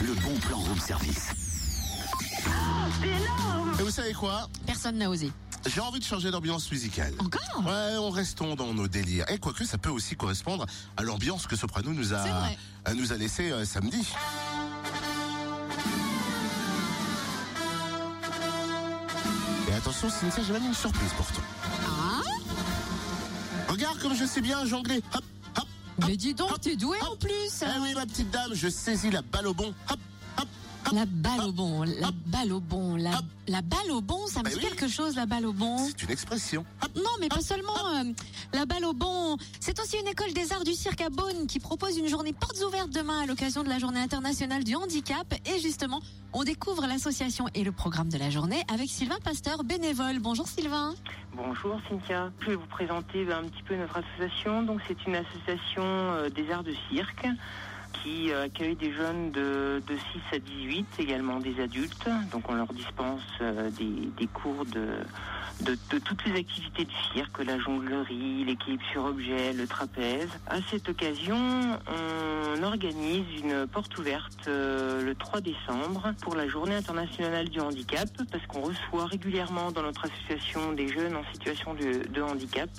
le bon plan room service. Et vous savez quoi? Personne n'a osé. J'ai envie de changer d'ambiance musicale. Encore? Ouais, on restons dans nos délires. Et quoique ça peut aussi correspondre à l'ambiance que Soprano nous C'est a, vrai. euh, nous a laissé euh, samedi. Et attention, Cynthia, j'ai même une surprise pour toi. Ah? Regarde comme je sais bien jongler. Hop. Mais dis donc, t'es doué en plus Eh oui, ma petite dame, je saisis la balle au bon. Hop, hop, hop. La balle au bon, la balle au bon, la, la balle au bon, ça me Bah dit oui. quelque chose, la balle au bon. C'est une expression. Non, mais pas seulement euh, la balle au bon. C'est aussi une école des arts du cirque à Beaune qui propose une journée portes ouvertes demain à l'occasion de la journée internationale du handicap. Et justement, on découvre l'association et le programme de la journée avec Sylvain Pasteur, bénévole. Bonjour Sylvain. Bonjour Cynthia, je vais vous présenter ben, un petit peu notre association. Donc c'est une association euh, des arts de cirque qui euh, accueille des jeunes de, de 6 à 18, également des adultes. Donc on leur dispense euh, des, cours de, toutes les activités de cirque, la jonglerie, l'équilibre sur objet, le trapèze. À cette occasion, on organise une porte ouverte euh, le 3 décembre pour la journée internationale du handicap parce qu'on reçoit régulièrement dans notre association des jeunes en situation de handicap.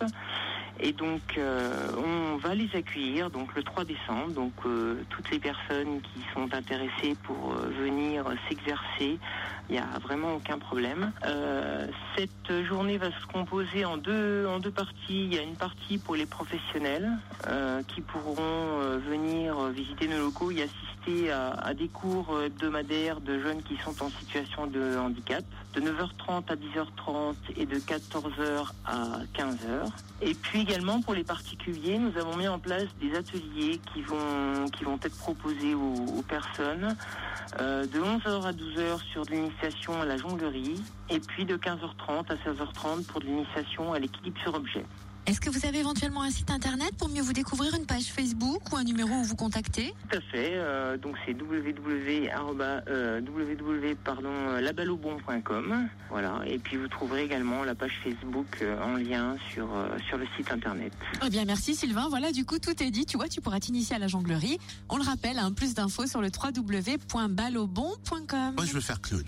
Et donc, euh, on va les accueillir le 3 décembre. Donc, euh, toutes les personnes qui sont intéressées pour euh, venir s'exercer, il n'y a vraiment aucun problème. Cette journée va se composer en deux en deux parties. Il y a une partie pour les professionnels qui pourront venir visiter nos locaux et assister à, des cours hebdomadaires de jeunes qui sont en situation de handicap, de 9h30 à 10h30 et de 14h à 15h. Et puis également pour les particuliers, nous avons mis en place des ateliers qui vont qui vont être proposés aux, aux personnes euh, de 11h à 12h sur de l'initiation à la jonglerie et puis de 15h30 à 16h30 pour de l'initiation à l'équilibre sur objet. Est-ce que vous avez éventuellement un site internet pour mieux vous découvrir, une page Facebook ou un numéro où vous contacter? Tout à fait. euh, donc c'est www, euh, www pardon, labalobon.com. Voilà. Et puis vous trouverez également la page Facebook euh, en lien sur, euh, sur le site internet. Eh bien, merci Sylvain. Voilà, du coup, tout est dit. Tu vois, tu pourras t'initier à la jonglerie. On le rappelle, hein, plus d'infos sur le www.ballobon.com. Moi, je veux faire clown.